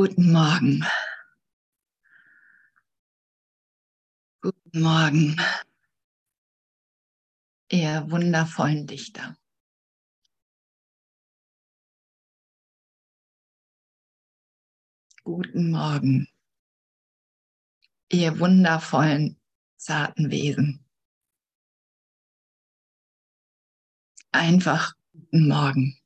Guten Morgen. Guten Morgen, ihr wundervollen Dichter. Guten Morgen, ihr wundervollen, zarten Wesen. Einfach guten Morgen.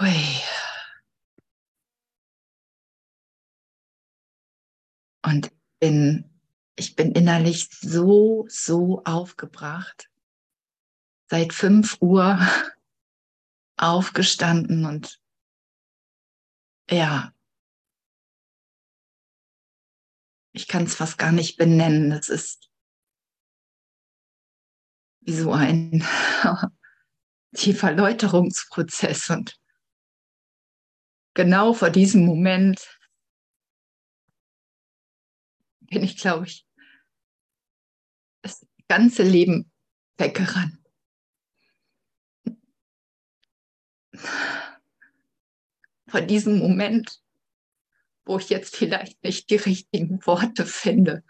Hui. Und bin, ich bin innerlich so, so aufgebracht. Seit fünf Uhr aufgestanden und ja, ich kann es fast gar nicht benennen. Es ist wie so ein tiefer Läuterungsprozess und genau vor diesem Moment bin ich, glaube ich, das ganze Leben weggerannt. Vor diesem Moment, wo ich jetzt vielleicht nicht die richtigen Worte finde.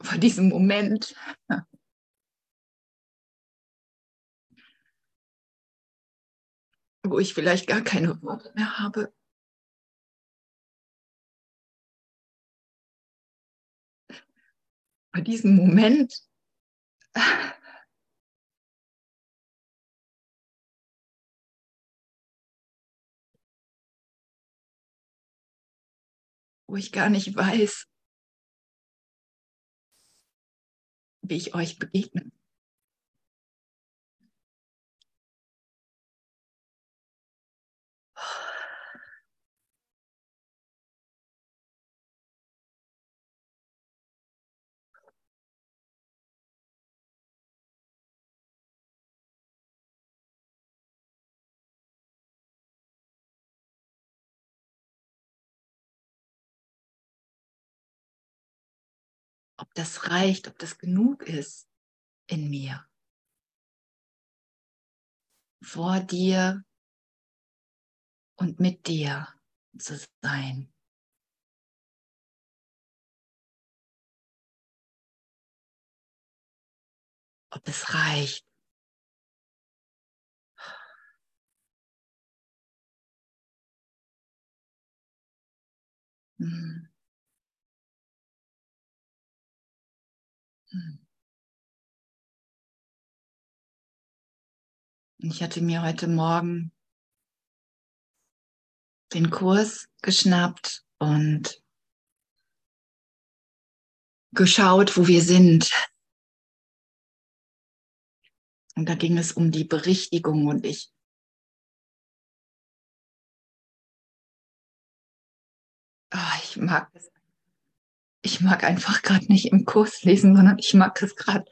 Vor diesem Moment, wo ich vielleicht gar keine Worte mehr habe. Bei diesem Moment, wo ich gar nicht weiß, wie ich euch begegne. Ob das reicht, ob das genug ist in mir. Vor dir und mit dir zu sein. Ob es reicht. Hm. Ich hatte mir heute Morgen den Kurs geschnappt und geschaut, wo wir sind. Und da ging es um die Berichtigung und ich oh, ich mag es ich mag einfach gerade nicht im Kurs lesen, sondern ich mag es gerade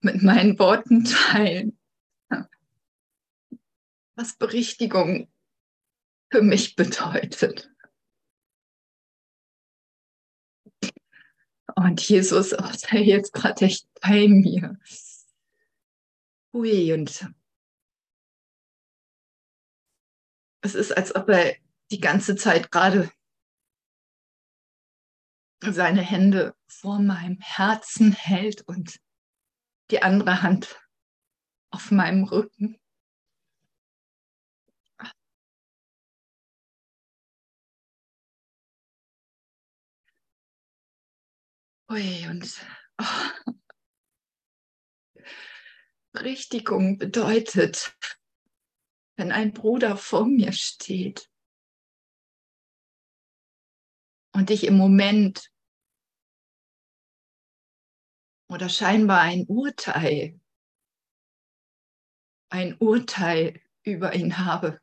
mit meinen Worten teilen. Was Berichtigung für mich bedeutet. Und Jesus ist jetzt gerade echt bei mir. Ui, und es ist, als ob er die ganze Zeit gerade seine Hände vor meinem Herzen hält und die andere Hand auf meinem Rücken. Ui, und oh. Richtigung bedeutet, wenn ein Bruder vor mir steht und ich im Moment oder scheinbar ein Urteil, ein Urteil über ihn habe.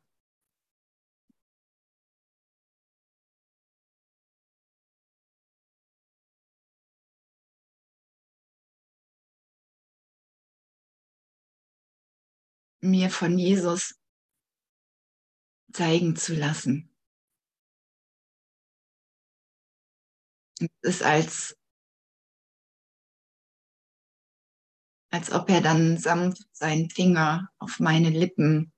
mir von Jesus zeigen zu lassen. Es ist als als ob er dann sanft seinen Finger auf meine Lippen,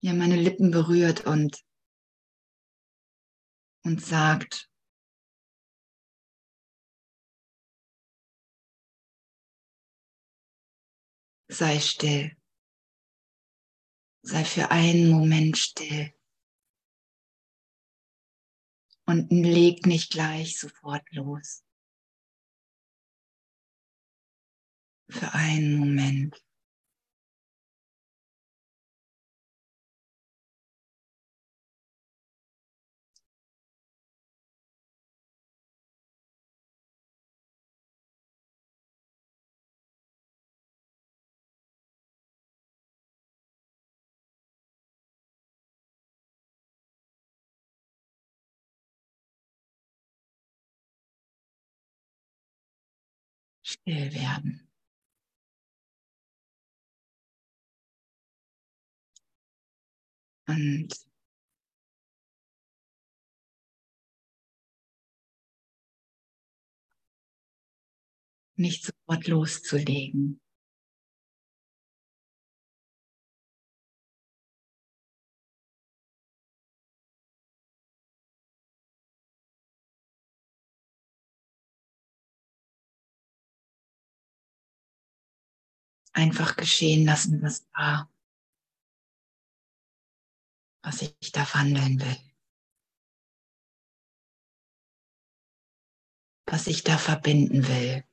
ja, meine Lippen berührt und, und sagt, sei still, sei für einen Moment still und leg nicht gleich sofort los. Für einen Moment. Still werden. Und nicht sofort loszulegen. Einfach geschehen lassen, was war, was ich da wandeln will, was ich da verbinden will.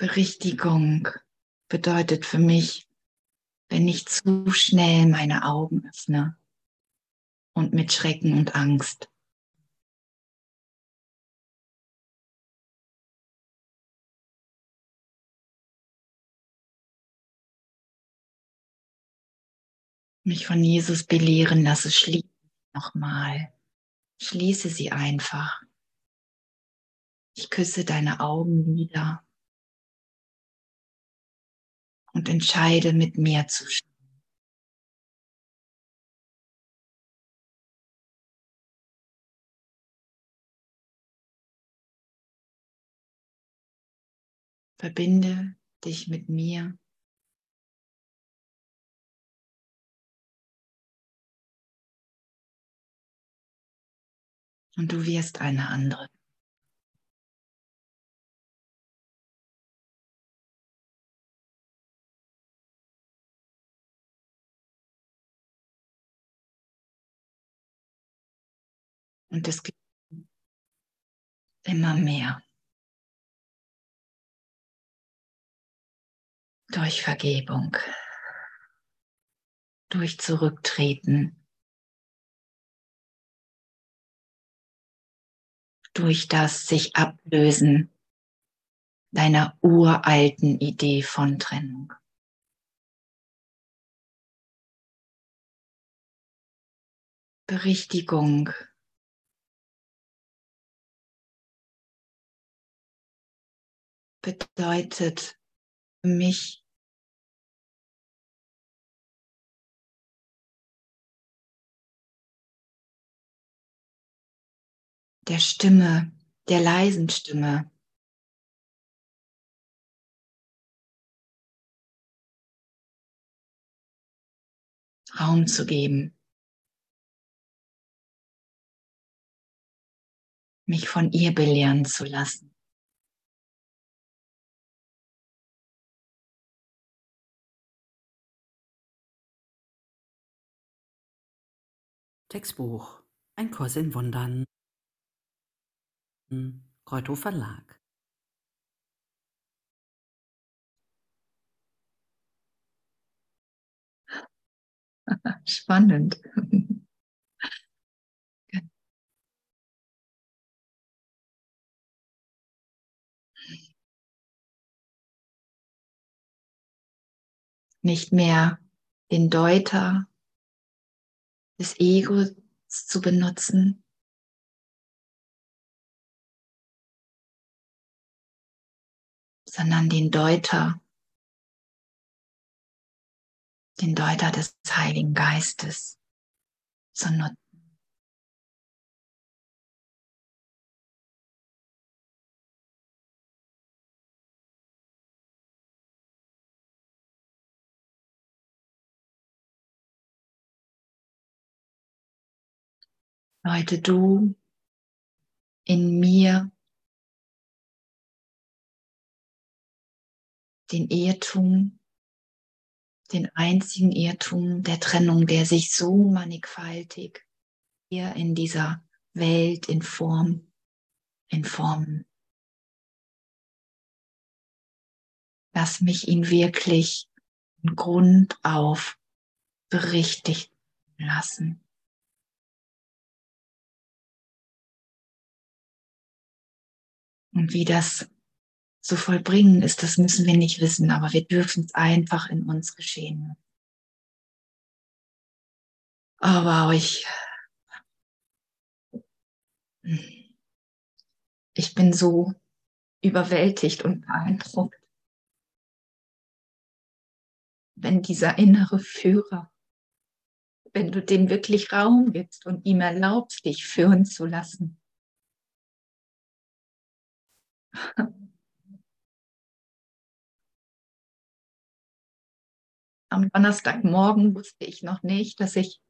Berichtigung bedeutet für mich, wenn ich zu schnell meine Augen öffne und mit Schrecken und Angst. Mich von Jesus belehren lasse, schließe nochmal. Schließe sie einfach. Ich küsse deine Augenlider und entscheide mit mir zu schauen. Verbinde dich mit mir. Und du wirst eine andere. Und es gibt immer mehr. Durch Vergebung, durch Zurücktreten, durch das sich ablösen deiner uralten Idee von Trennung. Berichtigung bedeutet für mich der Stimme, der leisen Stimme. Raum zu geben. Mich von ihr belehren zu lassen. Textbuch Ein Kurs in Wundern. Kräutow Verlag. Spannend. nicht mehr den Deuter des Egos zu benutzen, sondern den Deuter, den Deuter des Heiligen Geistes zu nutzen. Leute, du in mir den Irrtum, den einzigen Irrtum der Trennung, der sich so mannigfaltig hier in dieser Welt in Form, in Formen. Lass mich ihn wirklich von Grund auf berichtigt lassen. Und wie das zu vollbringen ist, das müssen wir nicht wissen, aber wir dürfen es einfach in uns geschehen. Oh wow, ich, ich bin so überwältigt und beeindruckt. Wenn dieser innere Führer, wenn du dem wirklich Raum gibst und ihm erlaubst, dich führen zu lassen, Am Donnerstagmorgen wusste ich noch nicht, dass ich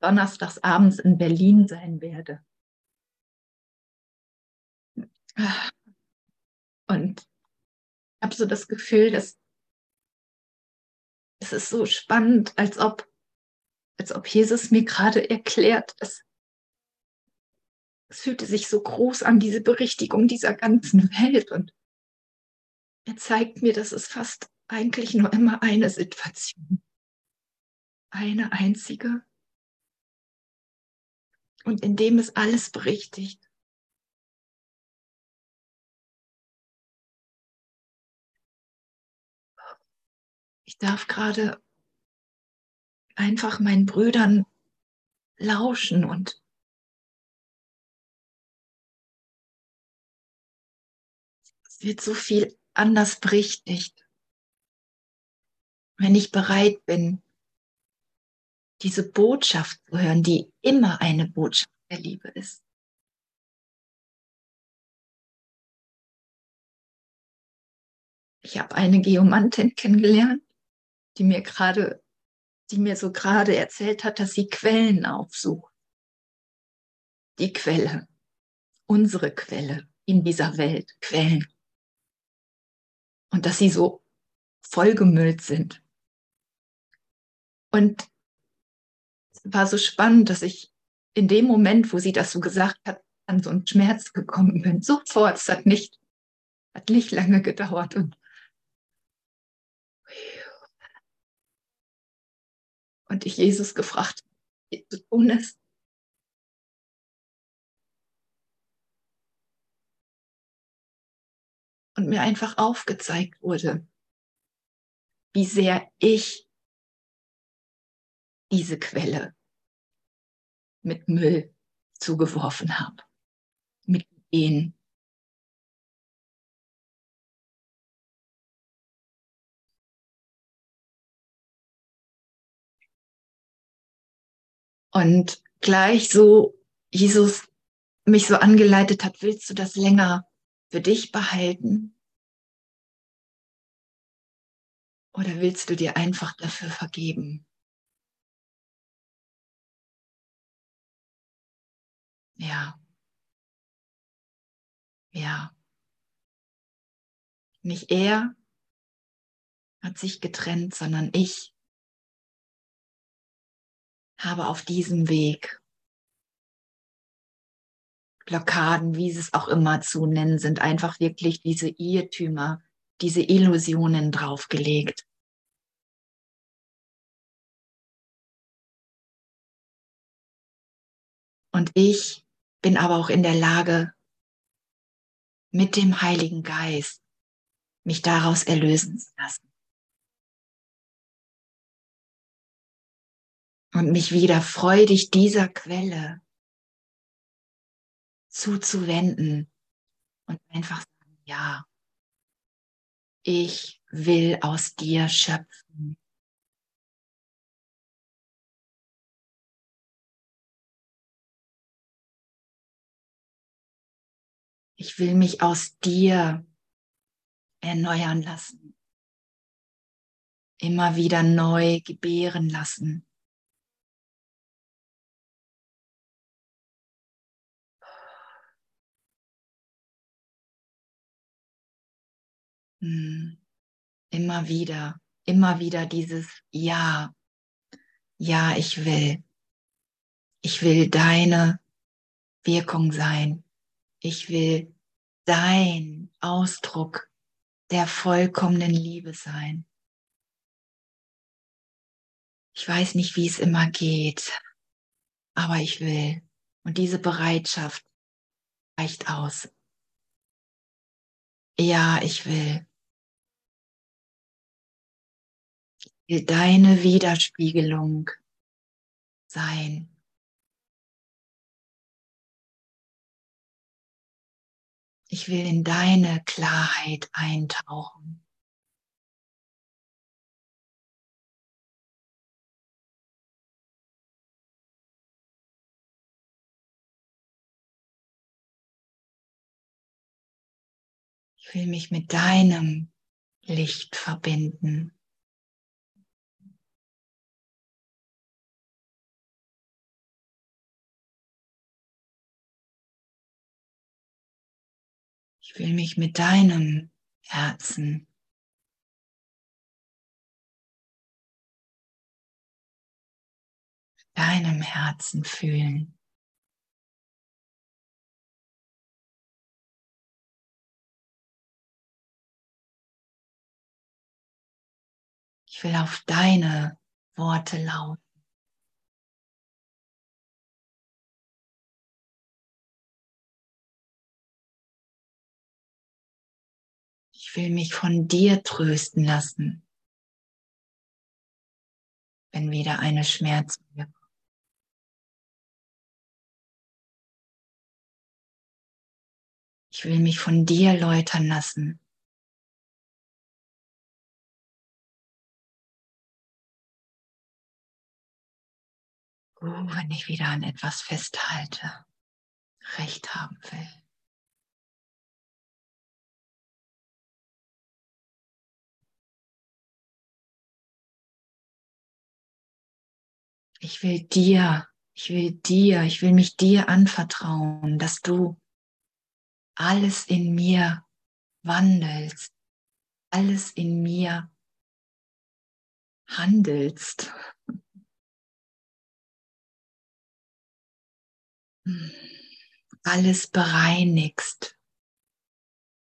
donnerstags abends in Berlin sein werde. Und ich habe so das Gefühl, dass es ist so spannend, als ob, als ob Jesus mir gerade erklärt, dass es fühlte sich so groß an, diese Berichtigung dieser ganzen Welt. Und er zeigt mir, dass es fast eigentlich nur immer eine Situation. Eine einzige. Und indem es alles berichtigt. Ich darf gerade einfach meinen Brüdern lauschen und es wird so viel anders berichtigt wenn ich bereit bin, diese Botschaft zu hören, die immer eine Botschaft der Liebe ist. Ich habe eine Geomantin kennengelernt, die mir gerade, die mir so gerade erzählt hat, dass sie Quellen aufsucht. Die Quelle, unsere Quelle in dieser Welt, Quellen. Und dass sie so vollgemüllt sind und es war so spannend, dass ich in dem Moment, wo sie das so gesagt hat, an so einen Schmerz gekommen bin. Sofort, es hat nicht, hat nicht lange gedauert und und ich Jesus gefragt, wie zu tun ist. Und mir einfach aufgezeigt wurde, wie sehr ich diese Quelle mit Müll zugeworfen habe, mit Ideen. Und gleich so Jesus mich so angeleitet hat, willst du das länger für dich behalten? Oder willst du dir einfach dafür vergeben? Ja. Ja. Nicht er hat sich getrennt, sondern ich habe auf diesem Weg Blockaden, wie sie es auch immer zu nennen sind, einfach wirklich diese Irrtümer, diese Illusionen draufgelegt. Und ich bin aber auch in der Lage, mit dem Heiligen Geist mich daraus erlösen zu lassen. und mich wieder freudig dieser Quelle zuzuwenden und einfach sagen, ja, ich will aus dir schöpfen. Ich will mich aus dir erneuern lassen. Immer wieder neu gebären lassen. Immer wieder, immer wieder dieses Ja. Ja, ich will. Ich will deine Wirkung sein. Ich will dein Ausdruck der vollkommenen Liebe sein. Ich weiß nicht, wie es immer geht, aber ich will. Und diese Bereitschaft reicht aus. Ja, ich will. Will deine Widerspiegelung sein. Ich will in deine Klarheit eintauchen. Ich will mich mit deinem Licht verbinden. Ich will mich mit deinem Herzen deinem Herzen fühlen. Ich will auf deine Worte lauten. Ich will mich von dir trösten lassen, wenn wieder eine Schmerzwelle Ich will mich von dir läutern lassen. Oh, wenn ich wieder an etwas festhalte, Recht haben will. Ich will dir, ich will dir, ich will mich dir anvertrauen, dass du alles in mir wandelst, alles in mir handelst. Alles bereinigst,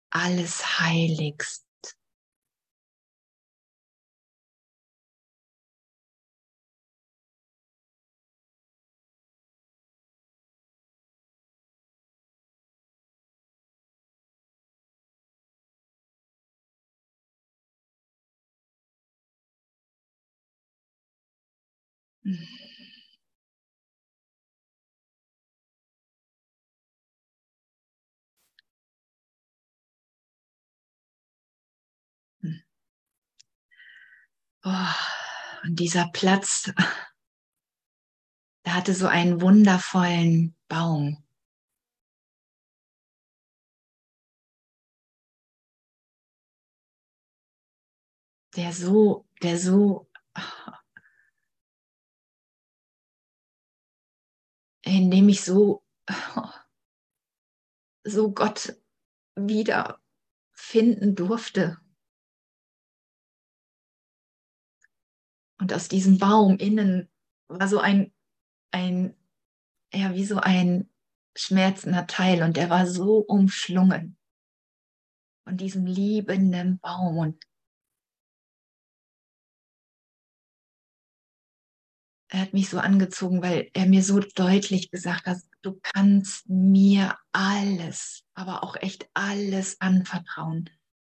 alles heiligst. Und dieser Platz, der hatte so einen wundervollen Baum. Der so, der so in dem ich so, so Gott wieder finden durfte. Und aus diesem Baum innen war so ein, ein, ja, wie so ein schmerzender Teil und der war so umschlungen von diesem liebenden Baum und er hat mich so angezogen, weil er mir so deutlich gesagt hat, du kannst mir alles, aber auch echt alles anvertrauen.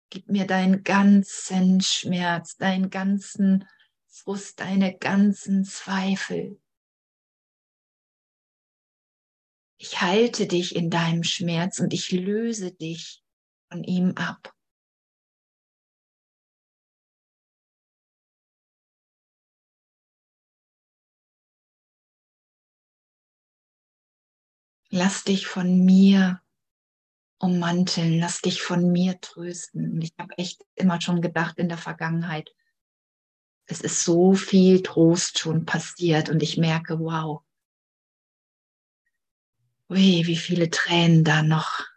Gib mir deinen ganzen Schmerz, deinen ganzen Frust, deine ganzen Zweifel. Ich halte dich in deinem Schmerz und ich löse dich von ihm ab. Lass dich von mir ummanteln, lass dich von mir trösten. Und ich habe echt immer schon gedacht in der Vergangenheit, es ist so viel Trost schon passiert und ich merke, wow, ui, wie viele Tränen da noch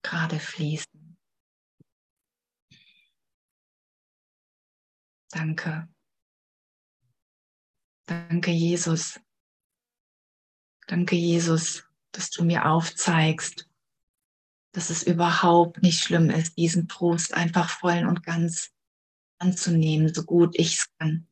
gerade fließen. Danke. Danke, Jesus. Danke, Jesus dass du mir aufzeigst, dass es überhaupt nicht schlimm ist, diesen Trost einfach voll und ganz anzunehmen, so gut ich es kann.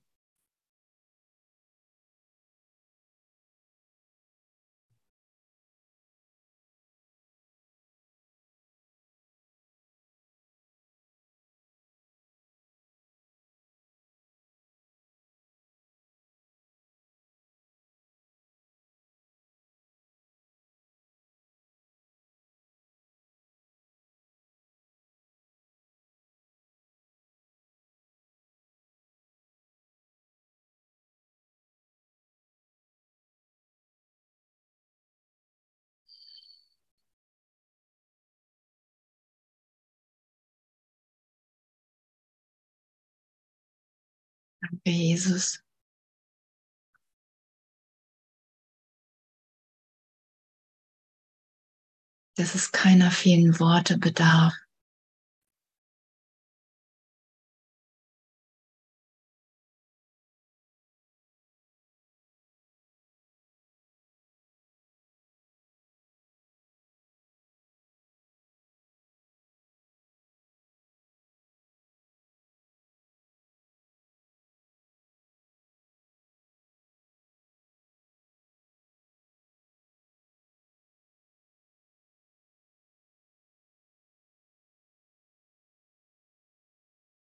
Danke, Jesus. Dass es keiner vielen Worte bedarf.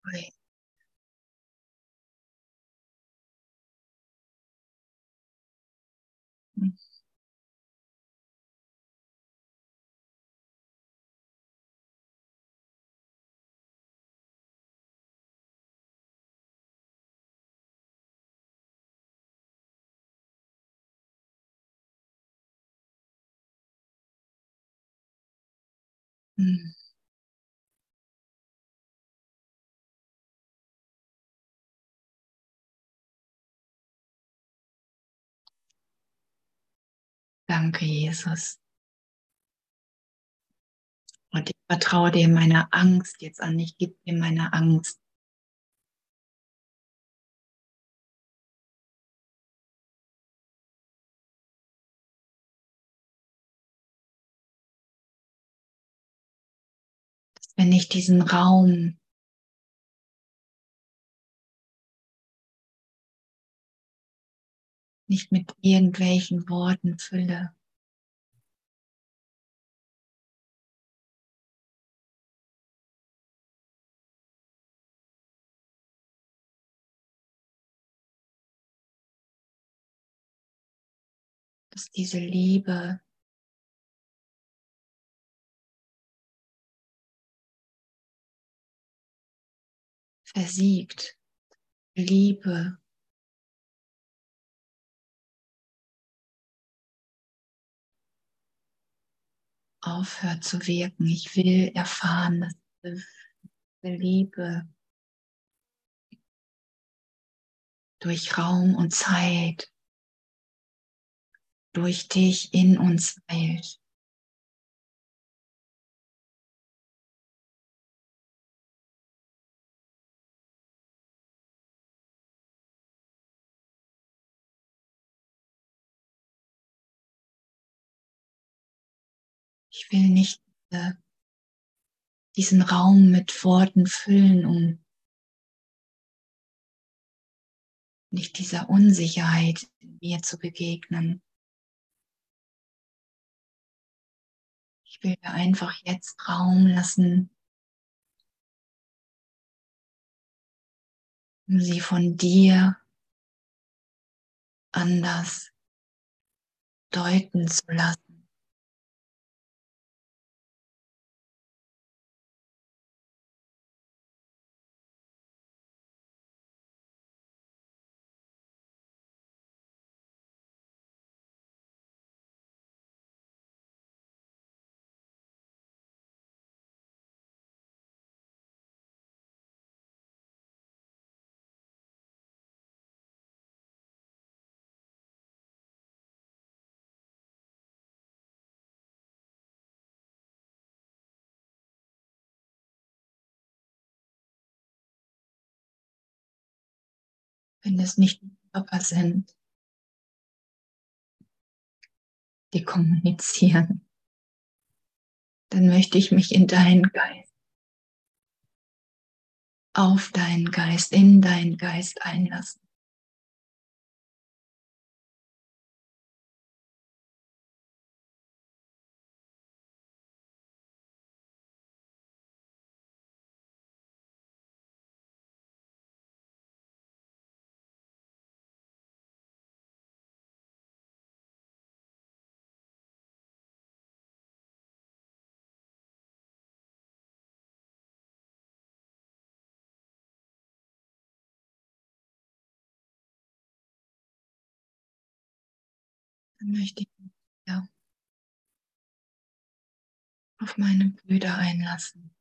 Ui. Hm. Hm. Danke, Jesus. Und ich vertraue dir meine Angst jetzt an. Ich gebe dir meine Angst. Dass wenn ich diesen Raum nicht mit irgendwelchen Worten fülle, dass diese Liebe versiegt. Liebe aufhört zu wirken. Ich will erfahren, dass diese Liebe durch Raum und Zeit, durch dich in uns weilt. Ich will nicht äh, diesen Raum mit Worten füllen, um nicht dieser Unsicherheit mir zu begegnen. Ich will einfach jetzt Raum lassen, um sie von dir anders deuten zu lassen. Wenn es nicht Körper sind, die kommunizieren, dann möchte ich mich in deinen Geist, auf deinen Geist, in deinen Geist einlassen. Dann möchte ich mich ja, auf meine Brüder einlassen.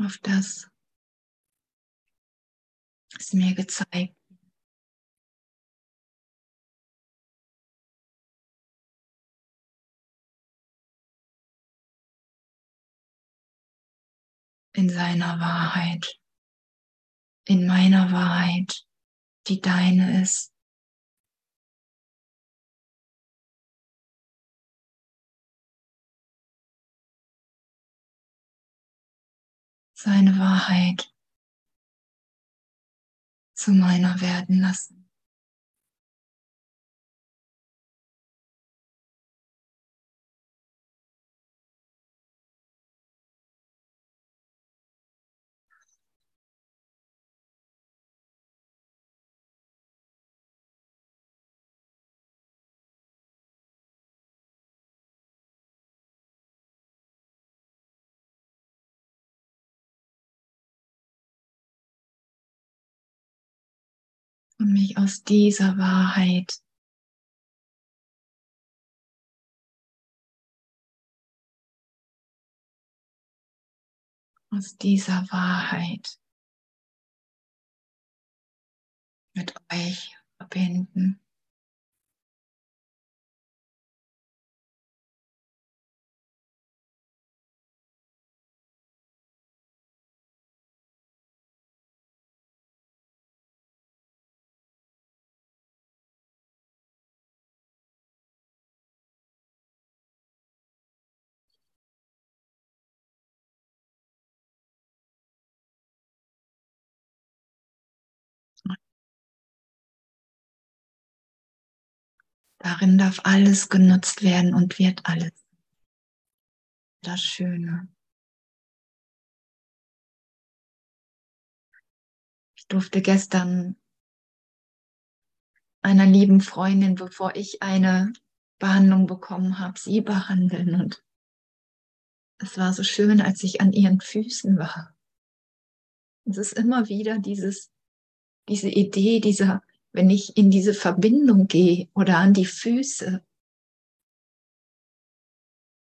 auf das, was mir gezeigt. In seiner Wahrheit, in meiner Wahrheit, die deine ist. Seine Wahrheit zu meiner werden lassen. Und mich aus dieser Wahrheit aus dieser Wahrheit mit euch verbinden. Darin darf alles genutzt werden und wird alles. Das Schöne. Ich durfte gestern einer lieben Freundin, bevor ich eine Behandlung bekommen habe, sie behandeln. Und es war so schön, als ich an ihren Füßen war. Es ist immer wieder dieses, diese Idee, dieser wenn ich in diese Verbindung gehe oder an die Füße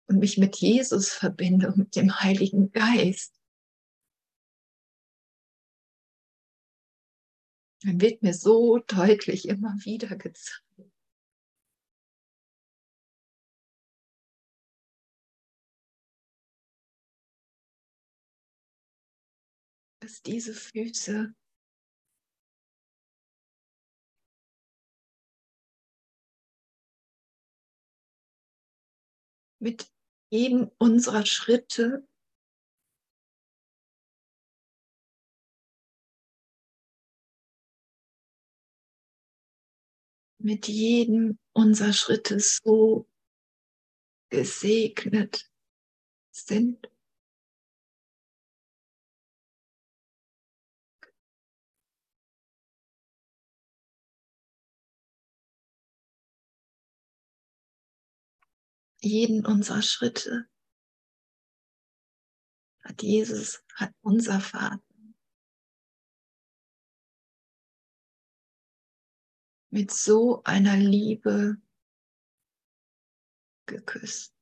und mich mit Jesus verbinde und mit dem Heiligen Geist, dann wird mir so deutlich immer wieder gezeigt. dass diese Füße mit jedem unserer Schritte mit jedem unserer Schritte so gesegnet sind. Jeden unserer Schritte hat Jesus, hat unser Vater mit so einer Liebe geküsst.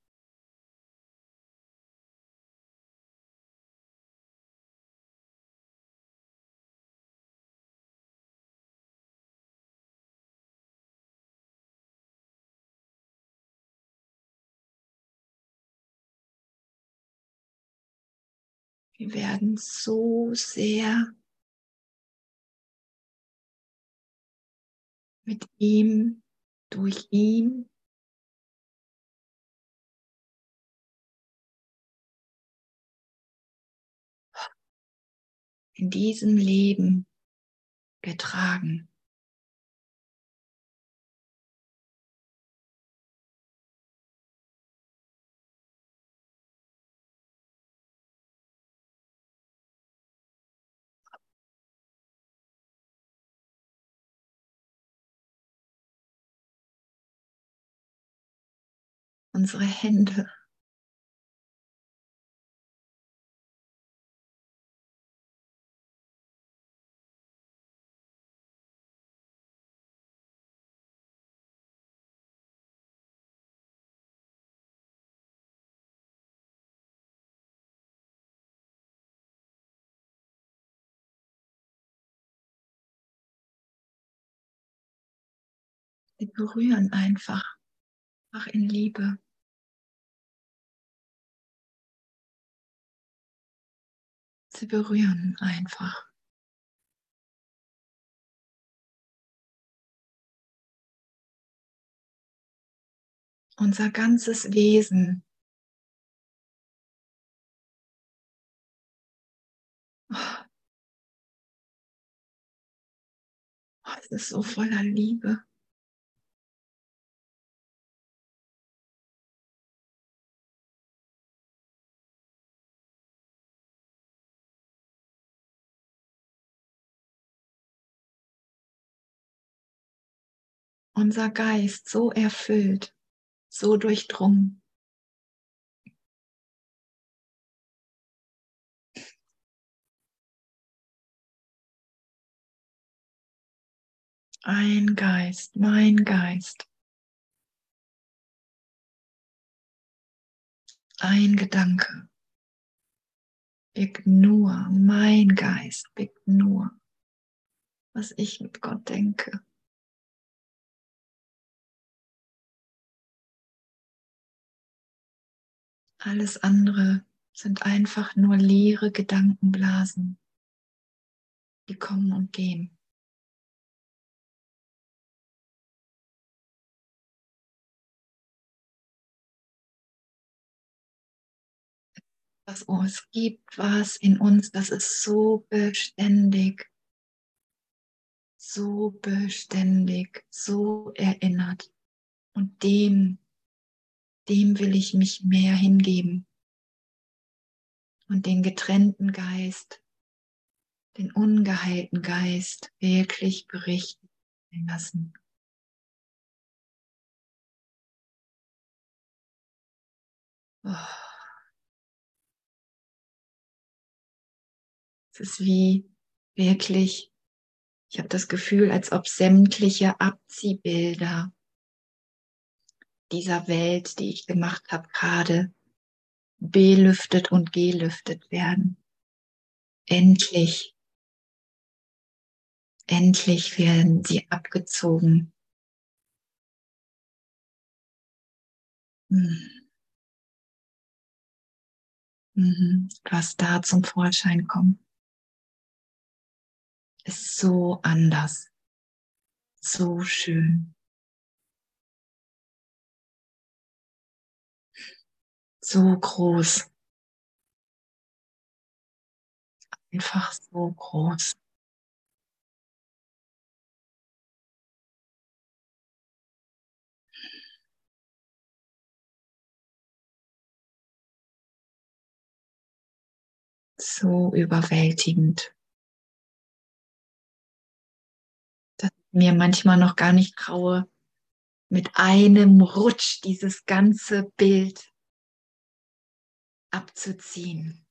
Wir werden so sehr mit ihm, durch ihn in diesem Leben getragen. Unsere Hände Sie berühren einfach, einfach in Liebe. Sie berühren einfach. Unser ganzes Wesen. Oh, es ist so voller Liebe. Unser Geist so erfüllt, so durchdrungen. Ein Geist, mein Geist. Ein Gedanke birgt nur, mein Geist birgt nur, was ich mit Gott denke. Alles andere sind einfach nur leere Gedankenblasen, die kommen und gehen. Was es gibt was in uns, das ist so beständig, so beständig, so erinnert. Und dem dem will ich mich mehr hingeben und den getrennten Geist, den ungeheilten Geist wirklich berichten lassen. Oh. Es ist wie wirklich, ich habe das Gefühl, als ob sämtliche Abziehbilder dieser Welt, die ich gemacht habe, gerade belüftet und gelüftet werden. Endlich, endlich werden sie abgezogen. Hm. Mhm. Was da zum Vorschein kommt, ist so anders, so schön. So groß. Einfach so groß. So überwältigend. Dass ich mir manchmal noch gar nicht traue, mit einem Rutsch dieses ganze Bild abzuziehen.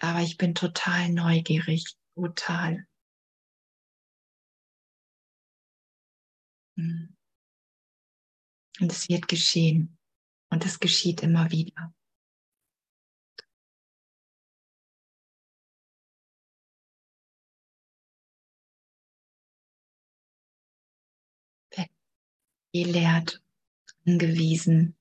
Aber ich bin total neugierig, total. Hm. Und es wird geschehen. Und es geschieht immer wieder. Gelehrt, angewiesen.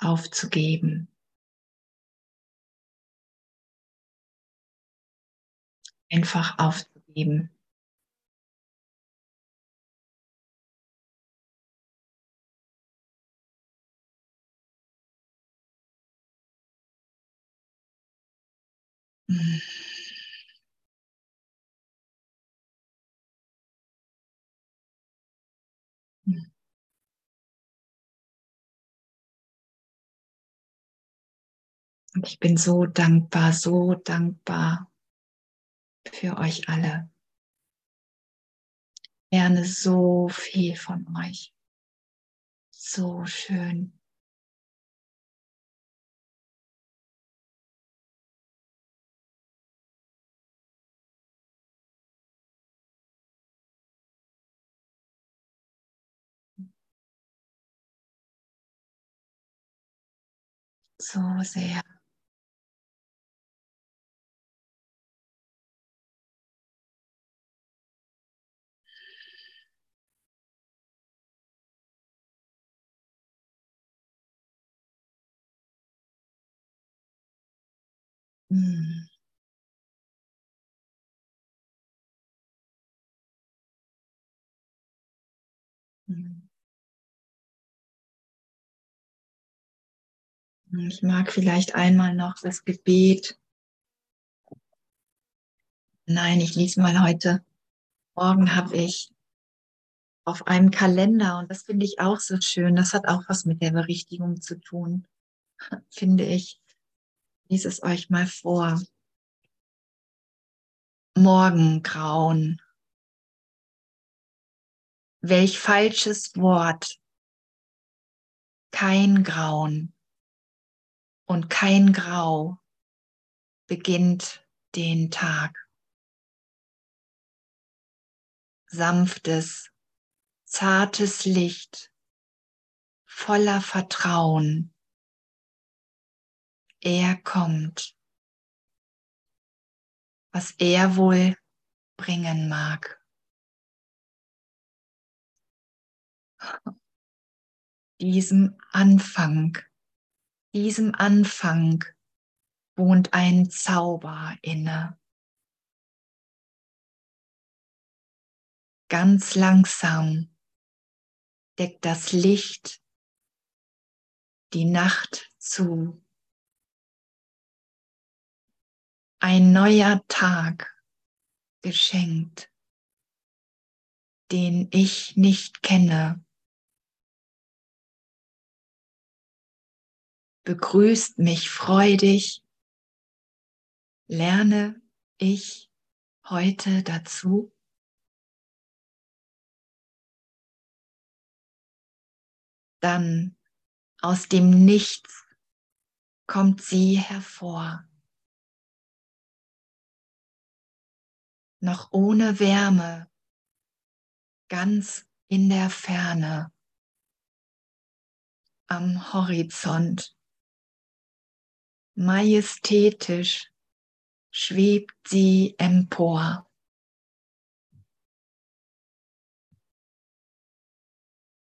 aufzugeben. Einfach aufzugeben. Und ich bin so dankbar, so dankbar für euch alle. Lerne so viel von euch. So schön. So sehr. Hm. Hm. Ich mag vielleicht einmal noch das Gebet. Nein, ich lese mal heute. Morgen habe ich auf einem Kalender und das finde ich auch so schön. Das hat auch was mit der Berichtigung zu tun, finde ich. Lies es euch mal vor. Morgengrauen. Welch falsches Wort. Kein Grauen und kein Grau beginnt den Tag. Sanftes, zartes Licht, voller Vertrauen. Er kommt, was er wohl bringen mag. Diesem Anfang diesem Anfang wohnt ein Zauber inne. Ganz langsam deckt das Licht die Nacht zu. Ein neuer Tag geschenkt, den ich nicht kenne. Begrüßt mich freudig. Lerne ich heute dazu? Dann aus dem Nichts kommt sie hervor. Noch ohne Wärme, ganz in der Ferne, am Horizont majestätisch schwebt sie empor.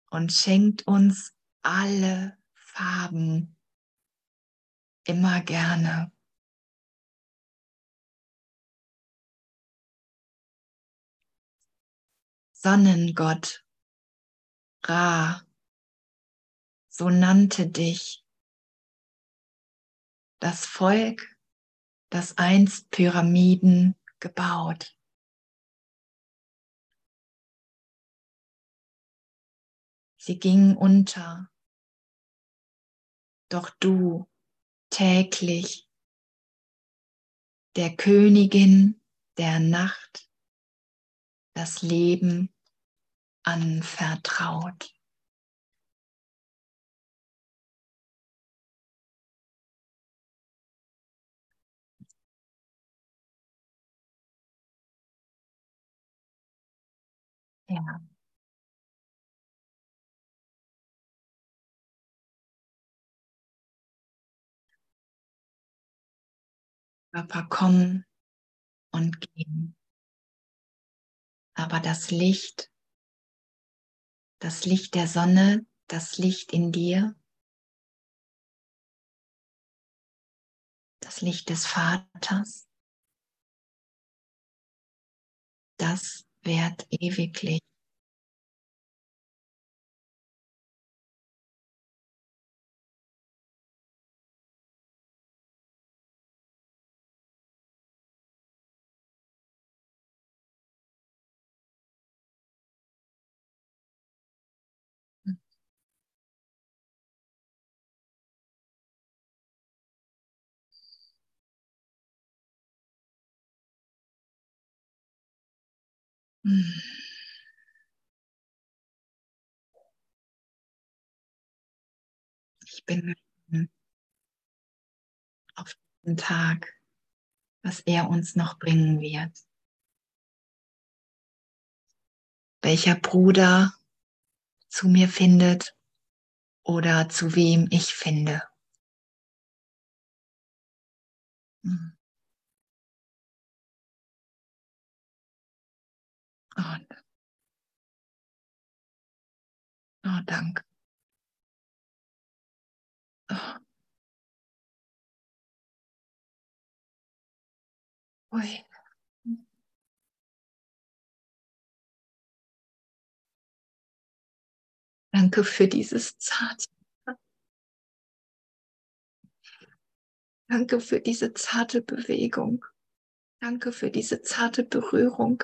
Und schenkt uns alle Farben immer gerne. Sonnengott, Ra, so nannte dich das Volk, das einst Pyramiden gebaut. Sie gingen unter, doch du täglich der Königin der Nacht das Leben anvertraut. Ja. Körper kommen und gehen. Aber das Licht, das Licht der Sonne, das Licht in dir, das Licht des Vaters, das währt ewiglich. Ich bin auf den Tag, was er uns noch bringen wird. Welcher Bruder zu mir findet oder zu wem ich finde. Und Oh, danke. Oh. Ui. Danke für dieses zarte. Danke für diese zarte Bewegung. Danke für diese zarte Berührung.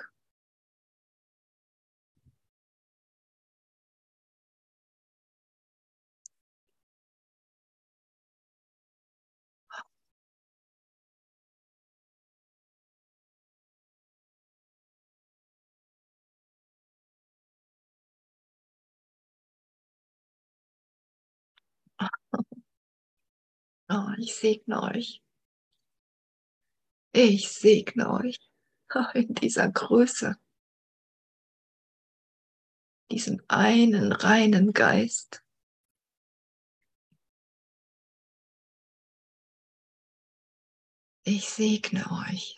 Oh, ich segne euch. Ich segne euch in dieser Größe, diesem einen reinen Geist. Ich segne euch.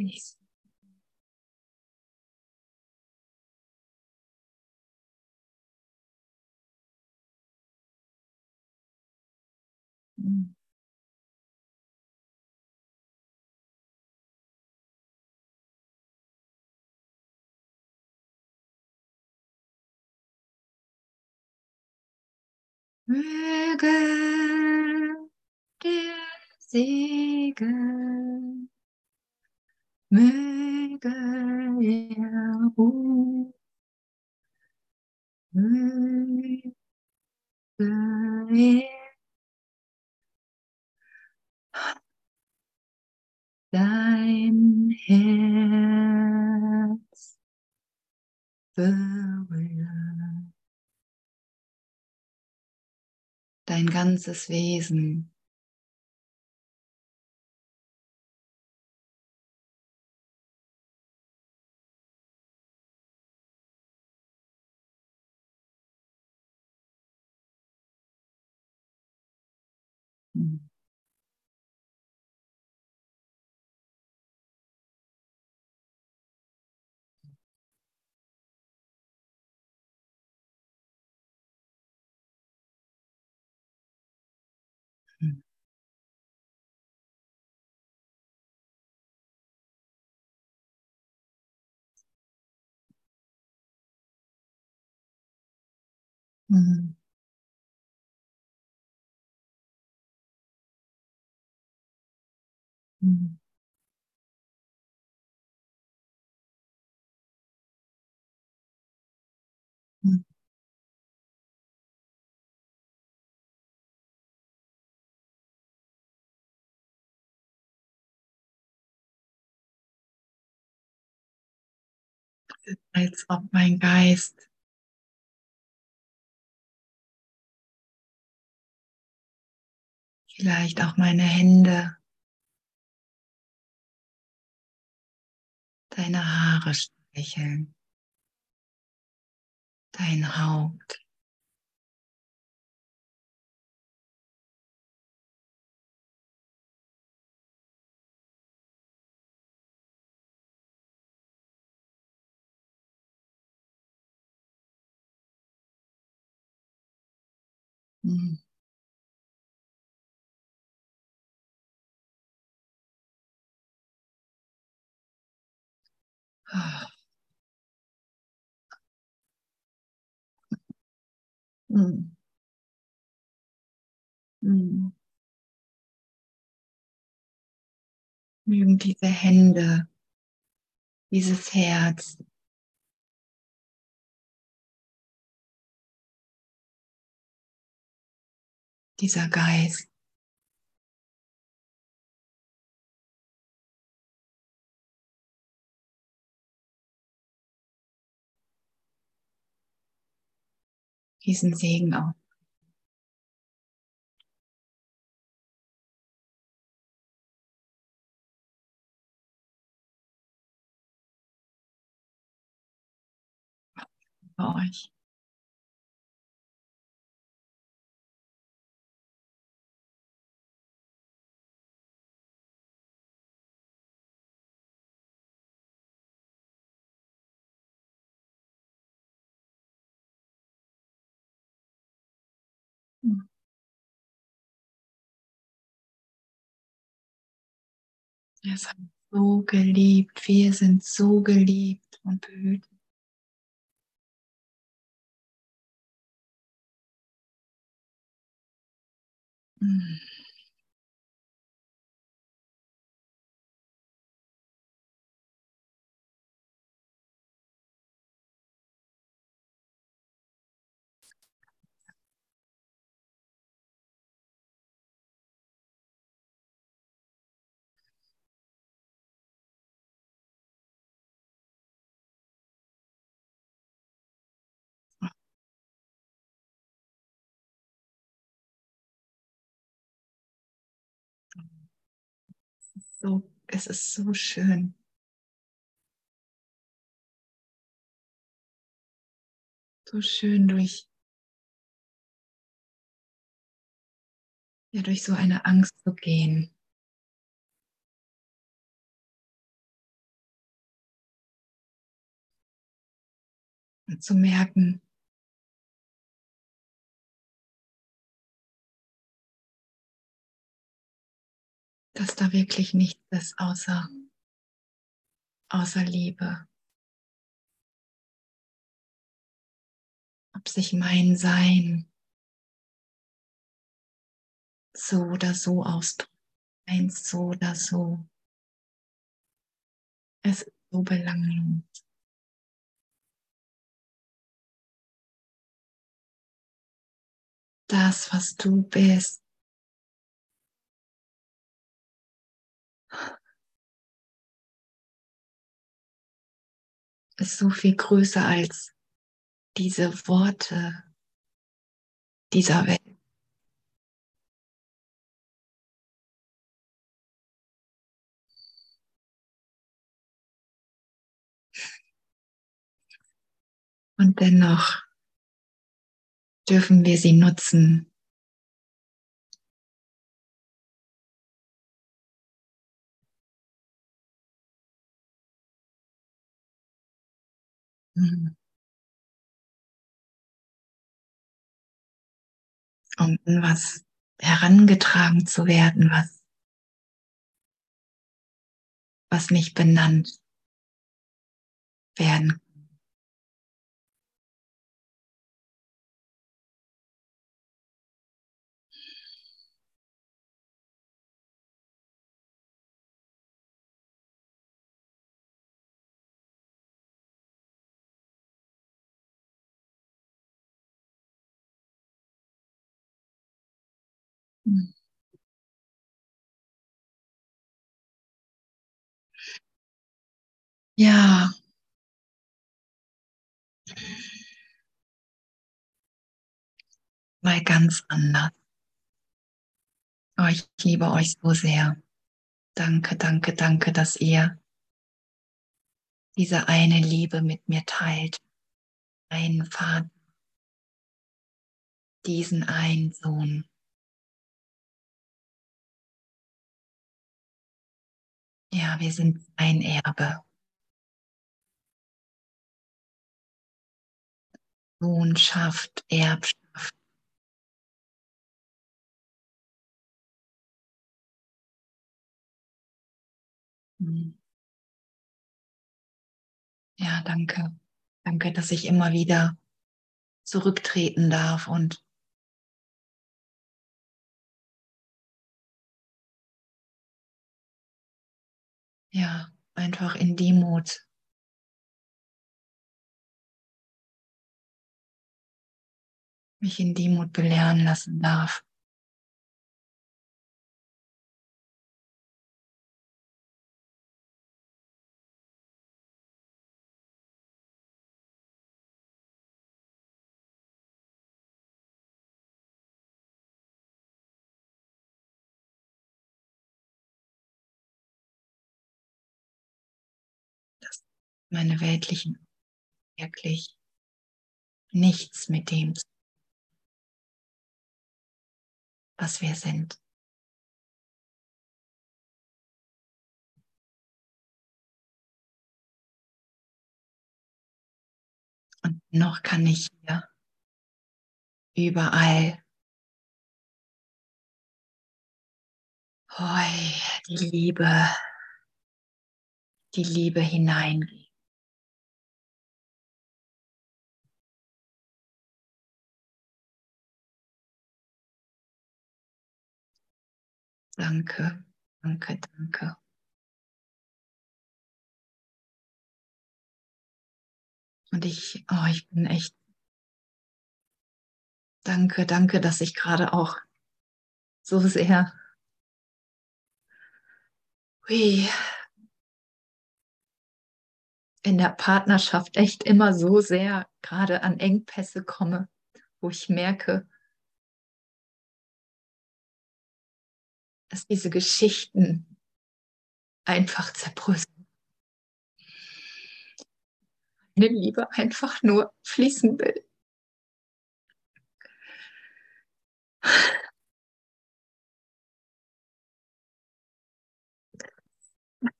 Ich Mm. Möge der Segen, möge er ruhen, möge er dein Herz berühren. Dein ganzes Wesen. Hm. Hm. Mhm. Mhm. Mhm. Als ob mein Geist vielleicht auch meine Hände, deine Haare streicht. lächeln. Dein Haupt. Hm. Hm. Hm. Mögen diese Hände, dieses Herz dieser Geist diesen Segen auf. Bei euch. Er ist so geliebt. Wir sind so geliebt und behütet. Hm. So, es ist so schön. So schön durch, ja, durch so eine Angst zu gehen. Und zu merken, dass da wirklich nichts ist außer, außer Liebe. Ob sich mein Sein so oder so ausdrückt, eins so oder so. Es ist so belanglos. Das, was du bist, ist so viel größer als diese Worte dieser Welt. Und dennoch dürfen wir sie nutzen. Mhm. Um in was herangetragen zu werden, was, was nicht benannt werden Ja. Mal ganz anders. Oh, ich liebe euch so sehr. Danke, danke, danke, dass ihr diese eine Liebe mit mir teilt. Einen Vater, diesen einen Sohn. Ja, wir sind ein Erbe. Sohnschaft, Erbschaft. Hm. Ja, danke. Danke, dass ich immer wieder zurücktreten darf und ja, einfach in Demut mich in Demut belehren lassen darf. Meine weltlichen wirklich nichts mit dem, was wir sind. Und noch kann ich hier überall Hoi, die Liebe, die Liebe hineingehen. Danke, danke, danke. Und ich, oh, ich bin echt, danke, danke, dass ich gerade auch so sehr, hui, in der Partnerschaft echt immer so sehr gerade an Engpässe komme, wo ich merke, dass diese Geschichten einfach zerbröseln. Meine Liebe einfach nur fließen will.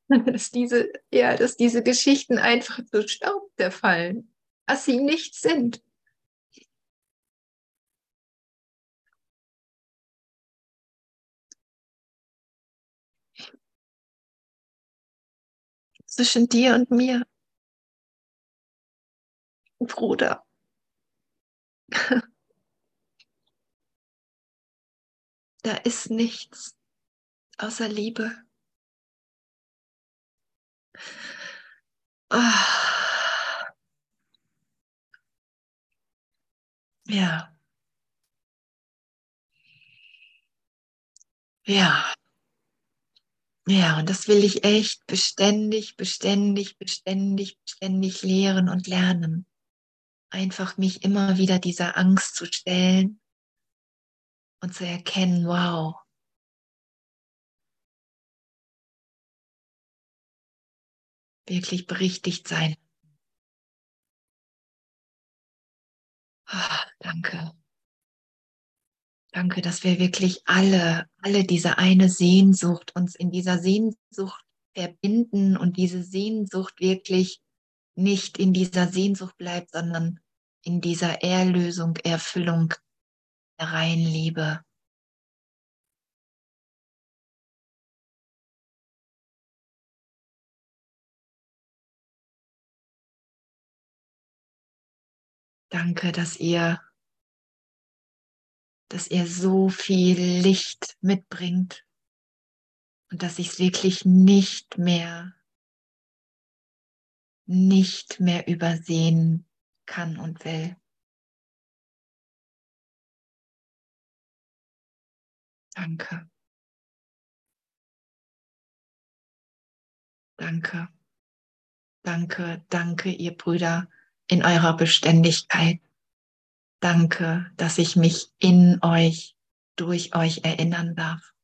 Dass diese, ja, dass diese Geschichten einfach zu Staub zerfallen, dass sie nichts sind. Zwischen dir und mir, Bruder. Da ist nichts außer Liebe. Ah. Ja. Ja. Ja, und das will ich echt beständig, beständig, beständig, beständig lehren und lernen. Einfach mich immer wieder dieser Angst zu stellen und zu erkennen, wow, wirklich berichtigt sein. Oh, danke. Danke, dass wir wirklich alle, alle diese eine Sehnsucht uns in dieser Sehnsucht verbinden und diese Sehnsucht wirklich nicht in dieser Sehnsucht bleibt, sondern in dieser Erlösung, Erfüllung der reinen Liebe. Danke, dass ihr dass ihr so viel Licht mitbringt und dass ich es wirklich nicht mehr, nicht mehr übersehen kann und will. Danke. Danke. Danke, danke, ihr Brüder, in eurer Beständigkeit. Danke, dass ich mich in euch, durch euch erinnern darf.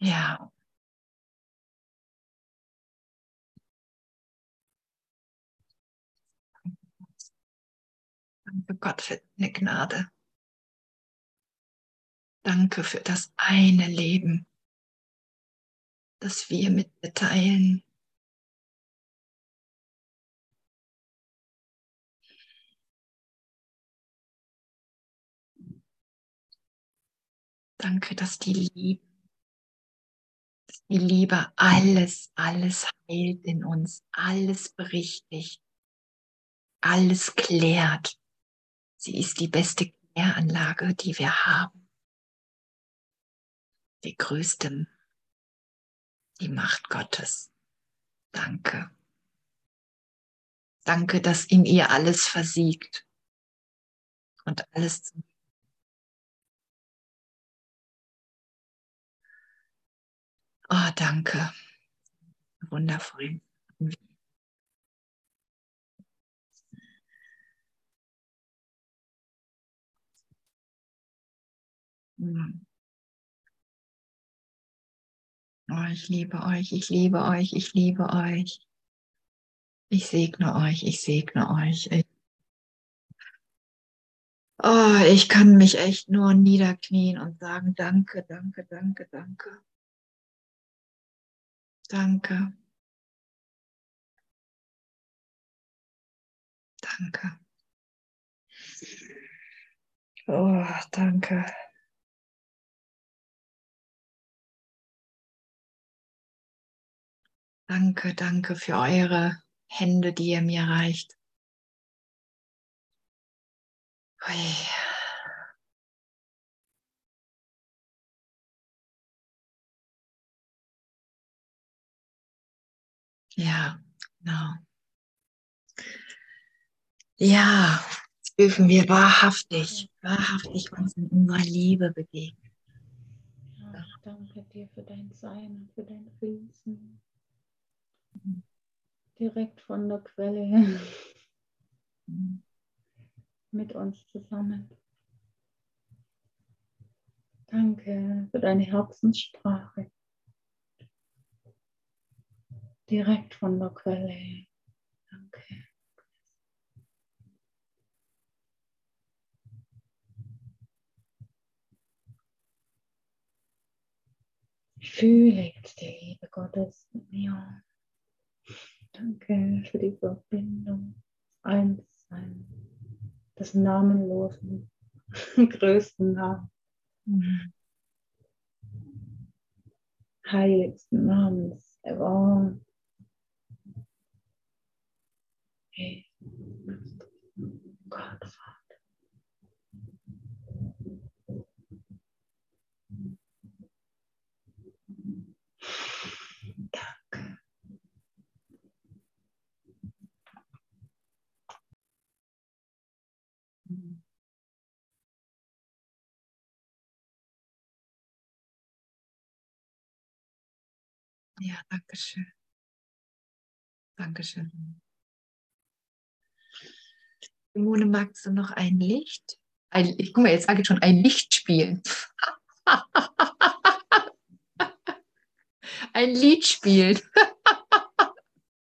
Ja. Danke Gott für deine Gnade. Danke für das eine Leben, das wir mit dir teilen. Danke, dass die Liebe, dass die Liebe alles, alles heilt in uns, alles berichtigt, alles klärt. Sie ist die beste Kläranlage, die wir haben. Die größte, die Macht Gottes. Danke. Danke, dass in ihr alles versiegt und alles zum Oh, danke. Wundervoll. Hm. Oh, ich liebe euch, ich liebe euch, ich liebe euch. Ich segne euch, ich segne euch. Ich, oh, ich kann mich echt nur niederknien und sagen, danke, danke, danke, danke. Danke. Danke. Oh, danke. Danke, danke für eure Hände, die ihr mir reicht. Ui. Ja, genau. Ja, jetzt dürfen wir wahrhaftig, wahrhaftig uns in unserer Liebe begegnen. Ja, danke dir für dein Sein und für dein Fließen. Direkt von der Quelle her. Mit uns zusammen. Danke für deine Herzenssprache. Direkt von der Quelle. Danke. Ich fühle jetzt die Liebe Gottes in mir. Danke für die Verbindung, Einssein, des namenlosen, größten Namen. Mhm. Heiligsten Namens ever. Vater. Danke. Ja, danke schön. Simone, magst du noch ein Licht? Ein, ich guck mal, jetzt sage ich schon ein Licht spielen. ein Lied spielen.